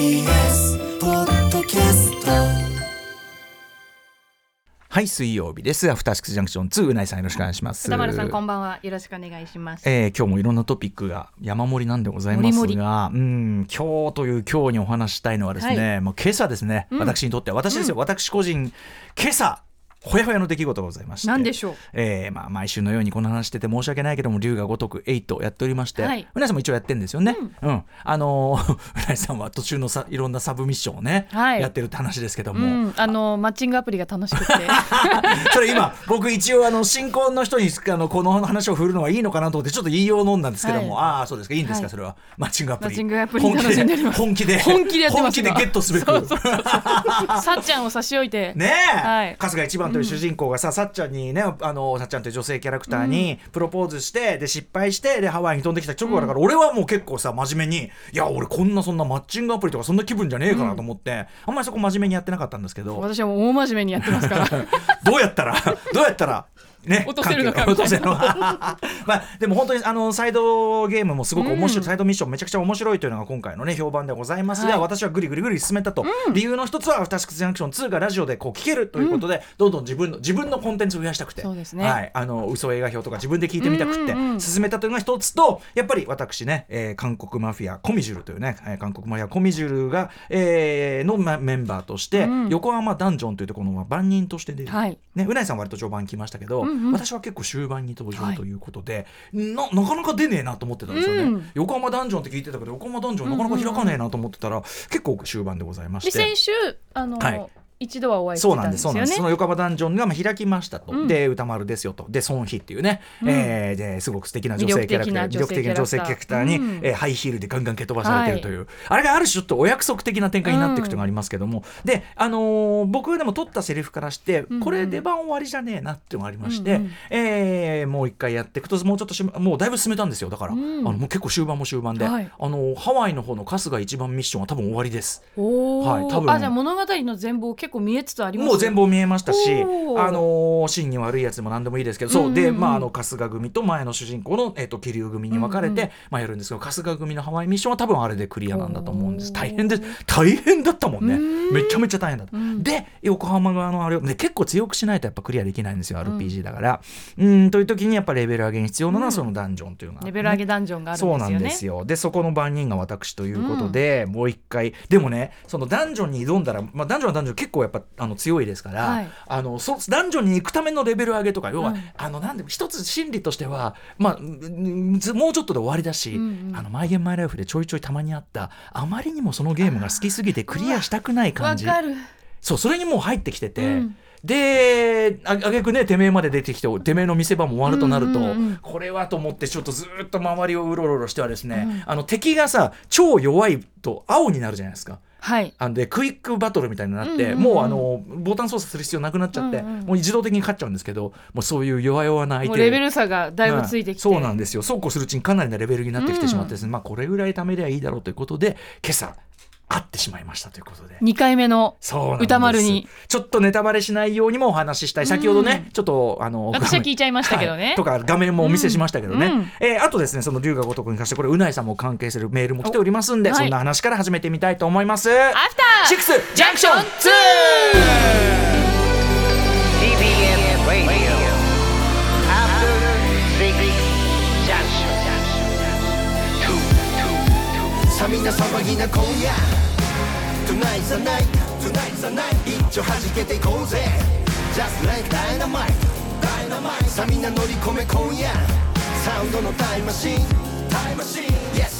TBS ポッドキャスト。はい水曜日です。アフターシックスジャンクション2うないさんよろしくお願いします。歌丸さんこんばんは。よろしくお願いします。えー今日もいろんなトピックが山盛りなんでございますが盛り盛り。うん今日という今日にお話ししたいのはですね、はもう今朝ですね、私にとっては私ですよ、私個人今朝ほやほやの出来事がございまして。何でしょう？えーまあ、毎週のようにこの話してて申し訳ないけども龍が如く8やっておりまして、はい。うなぎさんも一応やってるんですよね、うん。あのー うなぎさんは途中のさいろんなサブミッションをね、はい。やってるって話ですけどうも、ん、あのマッチングアプリが楽しくて。それ今僕一応あの新婚の人にあのこの話を振るのはいいのかなと思ってちょっと言いよう飲んだんですけども、はい。ああそうですか。いいんですか、はい。それは。マッチングアプリ。本気で。本気で。本気でゲットすべく。さっちゃんを差し置いて。ねえ、はい。春日一番という主人公がさ、さっちゃんにねあのさっちゃんという女性キャラクターにプロポーズして、で失敗してでハワイに飛んできた直後だから、俺はもう結構さ真面目にいや俺こんなそんなマッチングアプリとかそんな気分じゃねえかなと思って、あんまりそこ真面目にやってなかったんですけど。私はもう大真面目にやってますから。どうやったらどうやったらね、落とせるのか落とせるの。か まあでも本当にあのサイドゲームもすごく面白い、サイドミッションめちゃくちゃ面白いというのが今回のね評判でございます。が、はい。私はぐりぐりぐり進めたと、理由の一つは「アフターシックスジャンクション2」がラジオでこう聞けるということで、どんどん自分の自分のコンテンツを増やしたくて。そうですね。はい、あの嘘映画表とか自分で聞いてみたくってうんうんうん進めたというのが一つとやっぱり私ね、えー韓国マフィアコミジュルというね、えー韓国マフィアコミジュルが、えーのまメンバーとして、うん。横浜ダンジョンというところの番人として出る、はい。ね、うないさんは割と序盤来ましたけど、うんうん。私は結構終盤に登場ということで、ななかなか出ねえなと思ってたんですよね、うん。横浜ダンジョンって聞いてたけど横浜ダンジョンなかなか開かねえなと思ってたら、結構終盤でございまして。で先週あの、はい一度はお会いしてそうなんでたんですすよね。そうなんですその横浜ダンジョンがまあ開きましたと、うん。で歌丸ですよと。で孫妃っていうね、うん。えーですごく素敵な女性キャラクター魅力的な女性キャラクターに、うん。えーハイヒールでガンガン蹴飛ばされてるという、あれがある種ちょっとお約束的な展開になっていくというのがありますけども、であのー僕はでも取ったセリフからして、うんこれ出番終わりじゃねえなっていうのがありまして、うんうん。えーもう一回やっていくともうちょっとしもうだいぶ進めたんですよだから、うん。あのもう結構終盤も終盤で、はい。あのハワイの方の春日一番ミッションは多分終わりです。はい多分。あじゃあ物語の全貌結構見えつつあります。もう全貌見えましたし、あのー真に悪いやつでも何でもいいですけど、そう。で、まあ、あの春日組と前の主人公の、えっと桐生組に分かれて、まあ、やるんですけど春日組のハワイミッションは多分あれでクリアなんだと思うんです。大変で大変だったもんね。うん。めちゃめちゃ大変だった、うんで横浜側のあれを、ね、結構強くしないとやっぱクリアできないんですよ RPG だから。うんという時にやっぱレベル上げに必要なのはそのダンジョンというのがあってね、レベル上げダンジョンがあるんそうですよね。なんですよ。でそこの番人が私ということで、もう一回。でもねそのダンジョンに挑んだら、まあ、ダンジョンはダンジョン結構やっぱあの強いですから、はい。あのそダンジョンに行くためのレベル上げとか要は、うんあのなんで一つ心理としては、まあ、もうちょっとで終わりだし、うんうん。あのマイゲームマイライフでちょいちょいたまにあったあまりにもそのゲームが好きすぎてクリアしたくない感じ。わかるそうそれにもう入ってきてて、うん。でああげくねてめえまで出てきててめえの見せ場も終わるとなると、うんうんうん。これはと思ってちょっとずっと周りをうろうろしてはですね、あの敵がさ超弱いと青になるじゃないですか。はい。あんでクイックバトルみたいになって、うんうんうん。もうあのボタン操作する必要なくなっちゃって、うんうんもう自動的に勝っちゃうんですけどもうそういう弱々な相手。もうレベル差がだいぶついてきて、はいそうなんですよ。そうこうするうちにかなりなレベルになってきてしまってですね、まあこれぐらい貯めりゃいいだろうということで今朝会ってしまいましたということで。2回目の歌丸に。ちょっとネタバレしないようにもお話ししたい。先ほどね、うんちょっとあの私は聞いちゃいましたけどね。はい。とか画面もお見せしましたけどね、うん。うんえーあとですねその龍が如くに関してこれうないさんも関係するメールも来ておりますんで、おはい。そんな話から始めてみたいと思います。アアフターシックスジャンクション 2! さみな騒ぎな今夜 Tonight's the night Tonight's the night 一丁弾けていこうぜ Just like dynamite Dynamite さみんな乗り込め今夜サウンドのタイムマシンタイムマシン Yes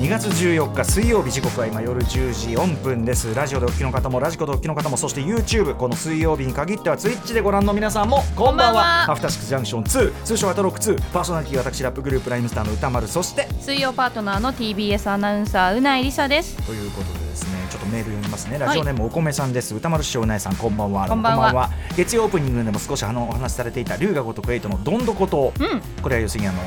2月14日水曜日時刻は今夜10時4分です。ラジオでお聞きの方もラジコでお聞きの方もそして YouTube この水曜日に限っては Twitch でご覧の皆さんもこんばんは。アフターシックスジャンクション2通称アトロック2パーソナリティ私ラップグループライムスターの歌丸そして水曜パートナーの TBS アナウンサーうないりさです。ということでですねちょっとメール読みますね。ラジオネームお米さんです、歌丸師匠うなえさんこんばんは。こんばんは。月曜オープニングでも少しあのお話しされていた龍が如く8のどんどこと、うん。これは要するにあの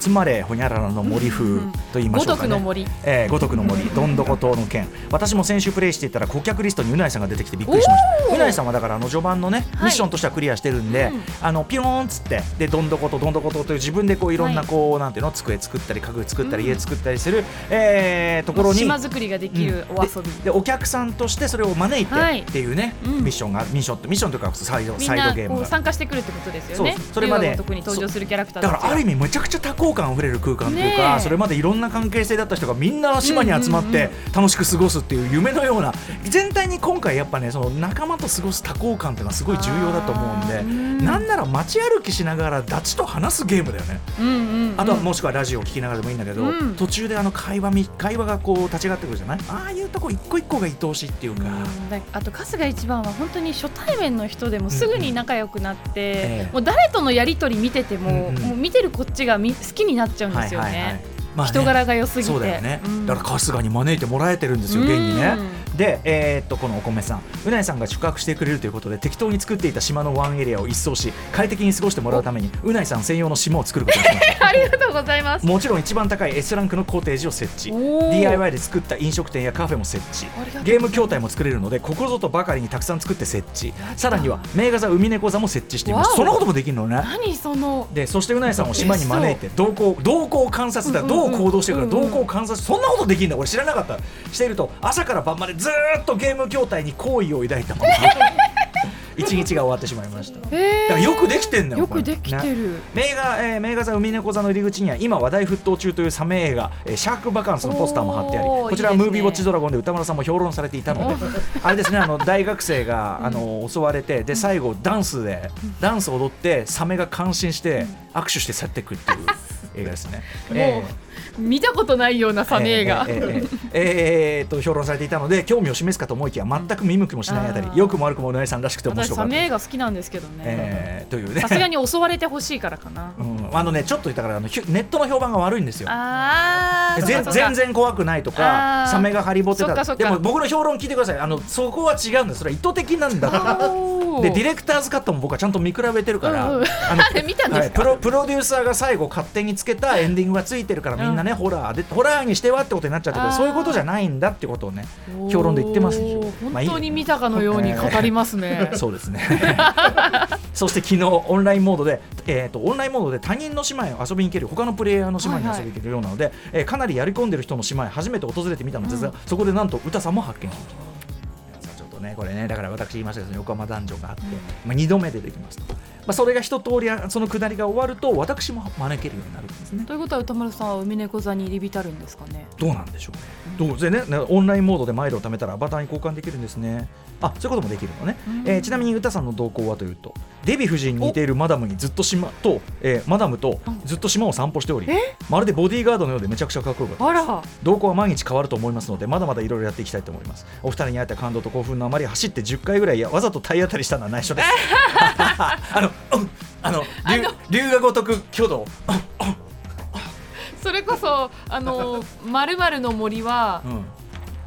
集まれほにゃららの森風と言いましょうか、ね、五徳の森。えー、五徳の森。どんどこ島の件私も先週プレイしていたら顧客リストにうないさんが出てきてびっくりしました。うないさんはだからあの序盤のねはい。ミッションとしてはクリアしてるんで、うん。あのピヨーンっつってでどんどことどんどことという自分でこういろんなはい。こう、なんていうの机作ったり家具作ったりうん。家作ったりする、えーところに島作りができるお遊び、ででお客さんとしてそれを招いてはい。っていうね、うん。ミッションがミッションってミッションというかサイドサイドゲームが。参加してくるってことですよね。それまで龍が如くに登場するキャラクターだからある意味味めちゃくちゃ多幸感あふれる空間というねかえ。それまでいろんな関係性だった人がみんな島に集まって楽しく過ごすっていう夢のような全体に今回やっぱねその仲間と過ごす多幸感っていうのはすごい重要だと思うんでうんなんなら街歩きしながらダチと話すゲームだよね。あとはもしくはラジオを聞きながらでもいいんだけど、うん。途中であの会話み会話がこう立ち上がってくるじゃない？ああいうとこ一個一個が愛おしいっていうか、あと春日一番は本当に初対面の人でもすぐに仲良くなって、ええ。もう誰とのやり取り見てても、もう見てるこっちがみ好きになっちゃうんですよね。まあね。人柄が良すぎて。そうだよね、うん。だから春日に招いてもらえてるんですよ現にね。うで、えーっとこのお米さんうなえさんが宿泊してくれるということで適当に作っていた島のワンエリアを一掃し快適に過ごしてもらうためにうなえさん専用の島を作ることにしました。ありがとうございます。もちろん一番高い S ランクのコーテージを設置。DIY で作った飲食店やカフェも設置。ゲーム筐体も作れるのでここぞとばかりにたくさん作って設置。さらには名画座海猫座も設置しています。そんなこともできるのね。何そのでそしてうなえさんを島に招いて動向動向観察だ。どう行動してるか動向観察そんなことできるんだ。俺知らなかった。していると朝から晩までずーっとゲーム筐体に好意を抱いたまま。一日が終わってしまいました。だえからよくできてんだよよくできてねる。名画、えー、名画座海猫座の入り口には今話題沸騰中というサメ映画、えーシャークバカンスのポスターも貼ってありこちらはムービーウォッチドラゴンで歌丸さんも評論されていたので あれですねあの大学生があの襲われてで最後ダンスでダンス踊ってサメが感心して握手して去っていくっていう映画ですね。もう、見たことないようなサメ映画。えーと評論されていたので興味を示すかと思いきや全く見向きもしないあたり良くも悪くもうなえさんらしくて面白かった。メ映画好きなんですけどね。えーというね。さすがに襲われてほしいからかな。うん、あのねちょっとだからあのネットの評判が悪いんですよ。ああ、全然怖くないとかサメがハリボテだでも僕の評論聞いてください。あのそこは違うんですそれは意図的なんだおーでディレクターズカットも僕はちゃんと見比べてるから、うんうん。あの はいプロプロデューサーが最後勝手につけたエンディングがついてるからみんなね、ホラーでホラーにしてはってことになっちゃってるけどそういうことじゃないんだってことをね評論で言ってます本当に見たかのように語りますね。そうですね。そして昨日オンラインモードで、えー、とオンラインモードで他人の島へ遊びに行ける他のプレイヤーの島に遊びに行けるようなので、えーかなりやり込んでる人の島へ初めて訪れてみたのですが、そこでなんと歌さんも発見しましたこれねだから私言いましたけど横浜ダンジョンがあって、まあ、2度目でできますと、まあ、それが一通りその下りが終わると私も招けるようになるんですねということは歌丸さんは海猫座に入り浸るんですかね。どうなんでしょうね。どうでねねオンラインモードでマイルを貯めたらアバターに交換できるんですね。あそういうこともできるのね。えーちなみに歌さんの動向はというとデヴィ夫人に似ているマダムにずっと島と、えーマダムとずっと島を散歩しておりまるでボディーガードのようでめちゃくちゃかっこよかったです。あら、動向は毎日変わると思いますのでまだまだいろいろやっていきたいと思いますお二人に会えた感動と興奮のあまり走って10回ぐらいやわざと体当たりしたのは内緒です あの、うんあの龍龍が如く挙動。それこそあのまるまるの森はうん。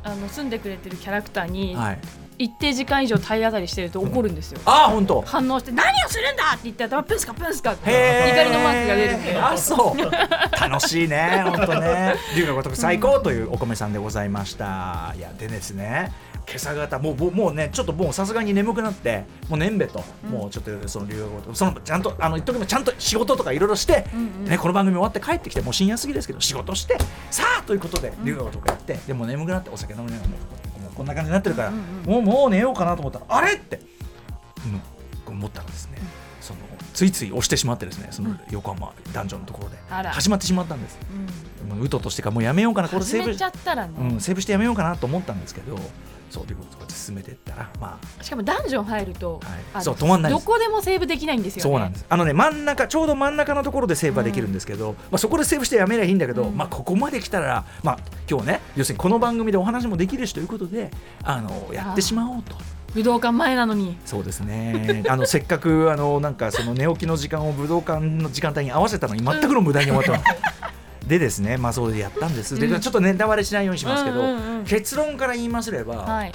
あの住んでくれてるキャラクターにはい。一定時間以上体当たりしてると怒るんですよ。あ本当。反応して何をするんだって言って頭プンスカプンスカって。怒りのマークが出るんで。あそう。楽しいね本当ね。龍が如く最高というお米さんでございました。いやでですね今朝方。もうもうねちょっともうさすがに眠くなってもう年べと、もうちょっとその龍が如くそのちゃんとあの言っとちゃんと仕事とかいろいろして、ね、この番組終わって帰ってきてもう深夜過ぎですけど仕事してさあということで龍が如くやってでも眠くなってお酒飲みながらもうこんな感じになってるから、もうもう寝ようかなと思ったらあれって、うん、思ったらですね、そのついつい押してしまってですねその横浜ダンジョンのところで始まってしまったんです。もううととしてかもうやめようかなこれセーブ始めちゃったらね、うん、セーブしてやめようかなと思ったんですけどそういうことで進めていったらまあ。しかもダンジョン入ると、はい。そう止まんないどこでもセーブできないんですよね。そうなんです。あのね真ん中ちょうど真ん中のところでセーブはできるんですけど、まあ、そこでセーブしてやめりゃいいんだけど、うん。まあ、ここまで来たら、まあ、今日ね要するにこの番組でお話もできるしということであのやってしまおうと。武道館前なのに。そうですね。あのせっかくあのなんかその寝起きの時間を武道館の時間帯に合わせたのに全くの無駄に終わったの。でですね、まあ、そうでやったんです、でうん。ちょっとネタバレしないようにしますけど、うんうんうん結論から言いますれば、はい。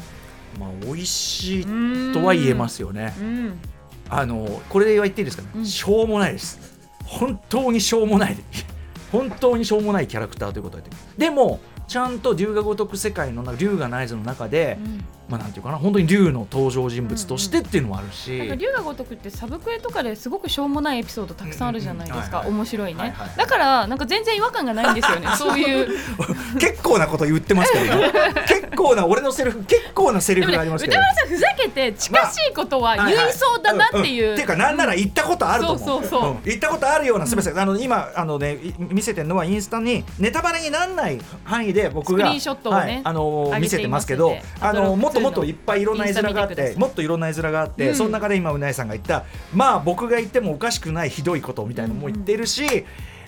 まあ、美味しいとは言えますよね。うん。あのこれで言っていいですかね、うん。しょうもないです。本当にしょうもない。本当にしょうもないキャラクターということで。でもちゃんと龍が如く世界の中龍がナイズの中で、うんまあなんていうかな本当に龍の登場人物としてっていうのもあるし、なんか龍が如くってサブクエとかですごくしょうもないエピソードたくさんあるじゃないですか面白いね。はいはい。はいだからなんか全然違和感がないんですよね そういう。結構なこと言ってますけどね。結構な俺のセリフ結構なセリフがありますけど。歌丸さんふざけて近しいことは言いそうだなっていう、んん。ていうかなんなら言ったことあると思う。そうそうそう。ん。言ったことあるようなすみません、あの今あのねい見せてるのはインスタにネタバレにならない範囲で僕がスクリーンショットをねはいあの見せてますけどあのもっともっといっぱいいろんな絵面があってもっといろんな絵面があって、うん。その中で今うなえさんが言ったまあ僕が言ってもおかしくないひどいことみたいなのも言ってるし、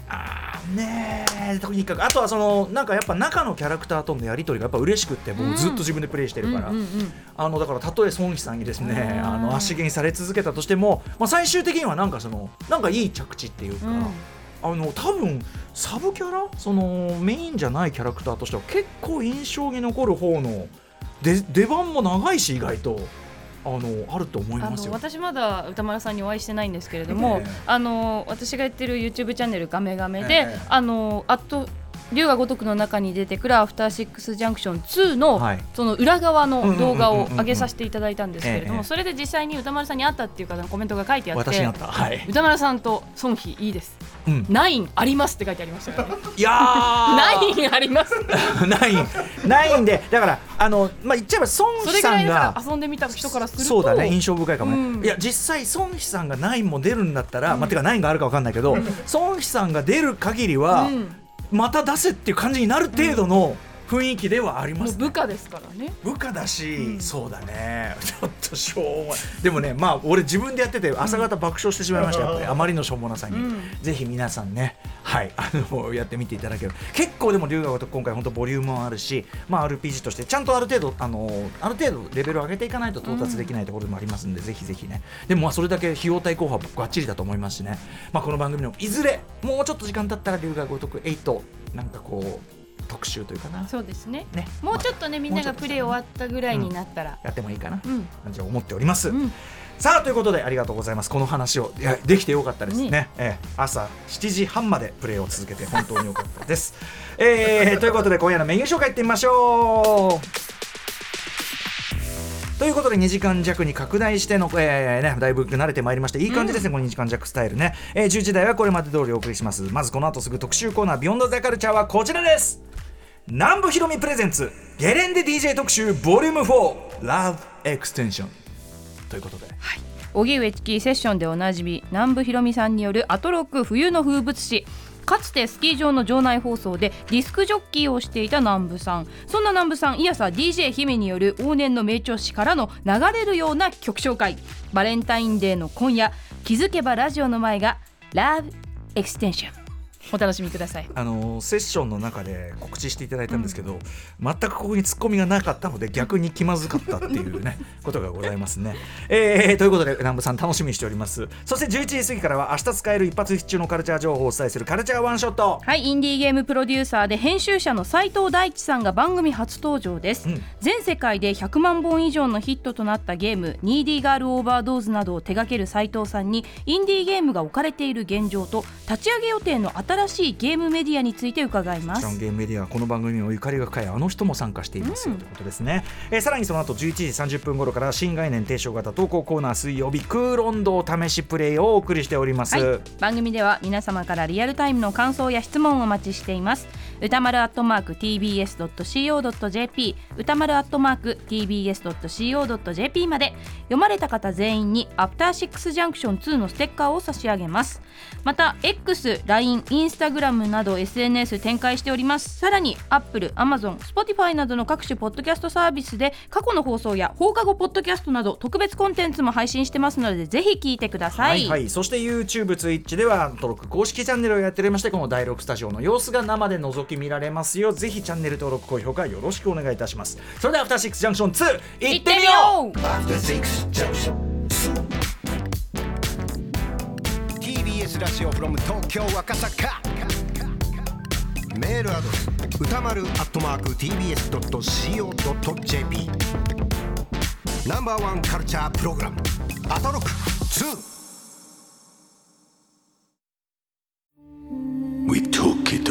あーねえとにかくあとはそのなんかやっぱ中のキャラクターとのやり取りがやっぱ嬉しくってもうずっと自分でプレイしてるから、うんうんうんあのだからたとえ孫妃さんにですねうん。あの足毛にされ続けたとしても、まあ、最終的にはなんかそのなんかいい着地っていうか、うん。あの多分サブキャラ？そのメインじゃないキャラクターとしては結構印象に残る方ので出番も長いし意外と。あのあると思いあます私まだ歌丸さんにお会いしてないんですけれども、ええ。あの私がやってる YouTube チャンネル「ガメガメで」ええ。あのあと龍が如くの中に出てくる「アフターシックスジャンクション2の」はい。その裏側の動画をうんうんうんうんうん上げさせていただいたんですけれどええもそれで実際に歌丸さんに会ったっていう方のコメントが書いてあって私にあった、はい、歌丸さんと孫妃いいです。うん、ナインありますって書いてありましたよね。いやー。ナインあります。ないないんでだからあのまあ言っちゃえば孫それぐらいだ妃さんが遊んでみた人からするとそうだね印象深いかもね、うん。いや実際孫妃さんが9も出るんだったら、まあてか9があるか分かんないけど、孫妃さんが出る限りは、うんまた出せっていう感じになる程度の雰囲気ではあります、ね。部下ですからね。部下だし、うん。そうだね。ちょっとしょうもない。でもねまあ俺自分でやってて朝方爆笑してしまいました、やっぱりあまりのしょうもなさに、うん。ぜひ皆さんねはいあのやってみていただける結構でも龍河と今回本当ボリュームもあるし、まあ、RPG としてちゃんとある程度あのある程度レベルを上げていかないと到達できないところでもありますんで、ぜひぜひね。でもまあそれだけ費用対効果はばっちりだと思いますしね、まあ、この番組のいずれもうちょっと時間経ったら龍河如く8なんかこう特集というかな。そうですね。ね。もうちょっとねみんながプレー終わったぐらいになったら。やってもいいかな、うん。感じは思っております、うん。さあということでありがとうございます。この話をいやできてよかったですね。ねええ。朝7時半までプレーを続けて本当によかったです、えーということで今夜のメニュー紹介いってみましょう。ということで2時間弱に拡大しての、えーね、だいぶ慣れてまいりましていい感じですね、この2時間弱スタイルね、えー、10時台はこれまで通りお送りします。まずこの後すぐ特集コーナー「 Beyond The Culture はこちらです南部広美 presents ゲレンデ DJ 特集ボリューム4 Love Extension ということで。荻上チキ Session でおなじみ南部広美さんによるアトロク冬の風物詩。かつてスキー場の場内放送でディスクジョッキーをしていた南部さん。そんな南部さんいやさ DJ 姫による往年の名調子からの流れるような曲紹介。バレンタインデーの今夜気づけばラジオの前がラブエクステンションお楽しみください。あのセッションの中で告知していただいたんですけど、全くここにツッコミがなかったので逆に気まずかったっていうね ことがございますね。えーということで南部さん楽しみにしております。そして11時過ぎからは明日使える一発必中のカルチャー情報をお伝えするカルチャーワンショット。はいインディーゲームプロデューサーで編集者の斉藤大地さんが番組初登場です、うん。全世界で100万本以上のヒットとなったゲーム「ニーディーガールオーバードーズ」などを手掛ける斉藤さんにインディーゲームが置かれている現状と立ち上げ予定の新しいゲームメディアについて伺います。ゲームメディアはこの番組にもゆかりが深いあの人も参加していますよ、うんということですね、えーさらにその後11時30分頃から新概念提唱型投稿コーナー水曜日空論道試しプレイをお送りしております、はい、番組では皆様からリアルタイムの感想や質問をお待ちしています歌丸アットマーク tbs.co.jp 歌丸アットマーク tbs.co.jp まで読まれた方全員にアフターシックスジャンクション2のステッカーを差し上げます。また X、LINE、Instagram など SNS 展開しております。さらに Apple、Amazon、Spotify などの各種ポッドキャストサービスで過去の放送や放課後ポッドキャストなど特別コンテンツも配信してますのでぜひ聞いてくださはい、はい、そして YouTube、Twitch では登録公式チャンネルをやっておりましてこの第6スタジオの様子が生で覗き見られますよ。ぜひチャンネル登録高評価よろしくお願いいたします。それではアフターシックスジャンクション2いってみよう。う After Six Junction TBS ラジオ from 東京赤坂。メールアドレス歌丸アットマーク TBS.CO.JP ナンバーワンカルチャープログラム。アトロック2 We took it